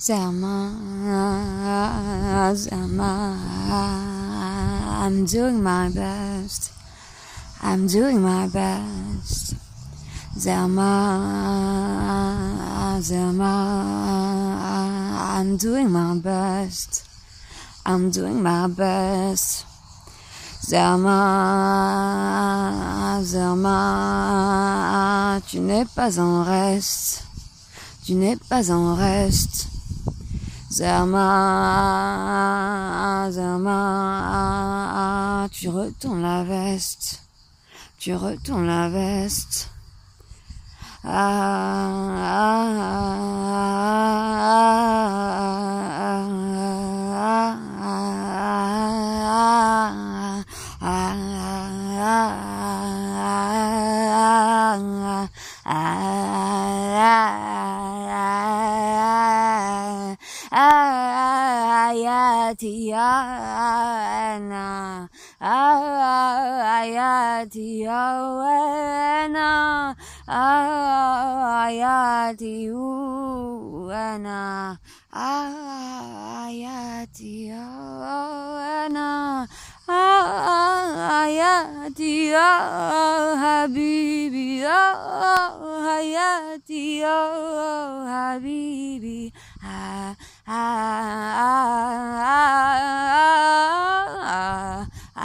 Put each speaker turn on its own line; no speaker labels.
Zama, Zama, I'm doing my best. I'm doing my best. Zama, Zama, I'm doing my best. I'm doing my best. Zama, Zama, tu n'es pas en reste. Tu n'es pas en reste. Zama, Zama, tu retournes la veste. Tu retournes la veste. آياتي أنا آياتي أنا آياتي أنا آياتي أنا آياتي يا حبيبي يا حياتي يا حبيبي آه آه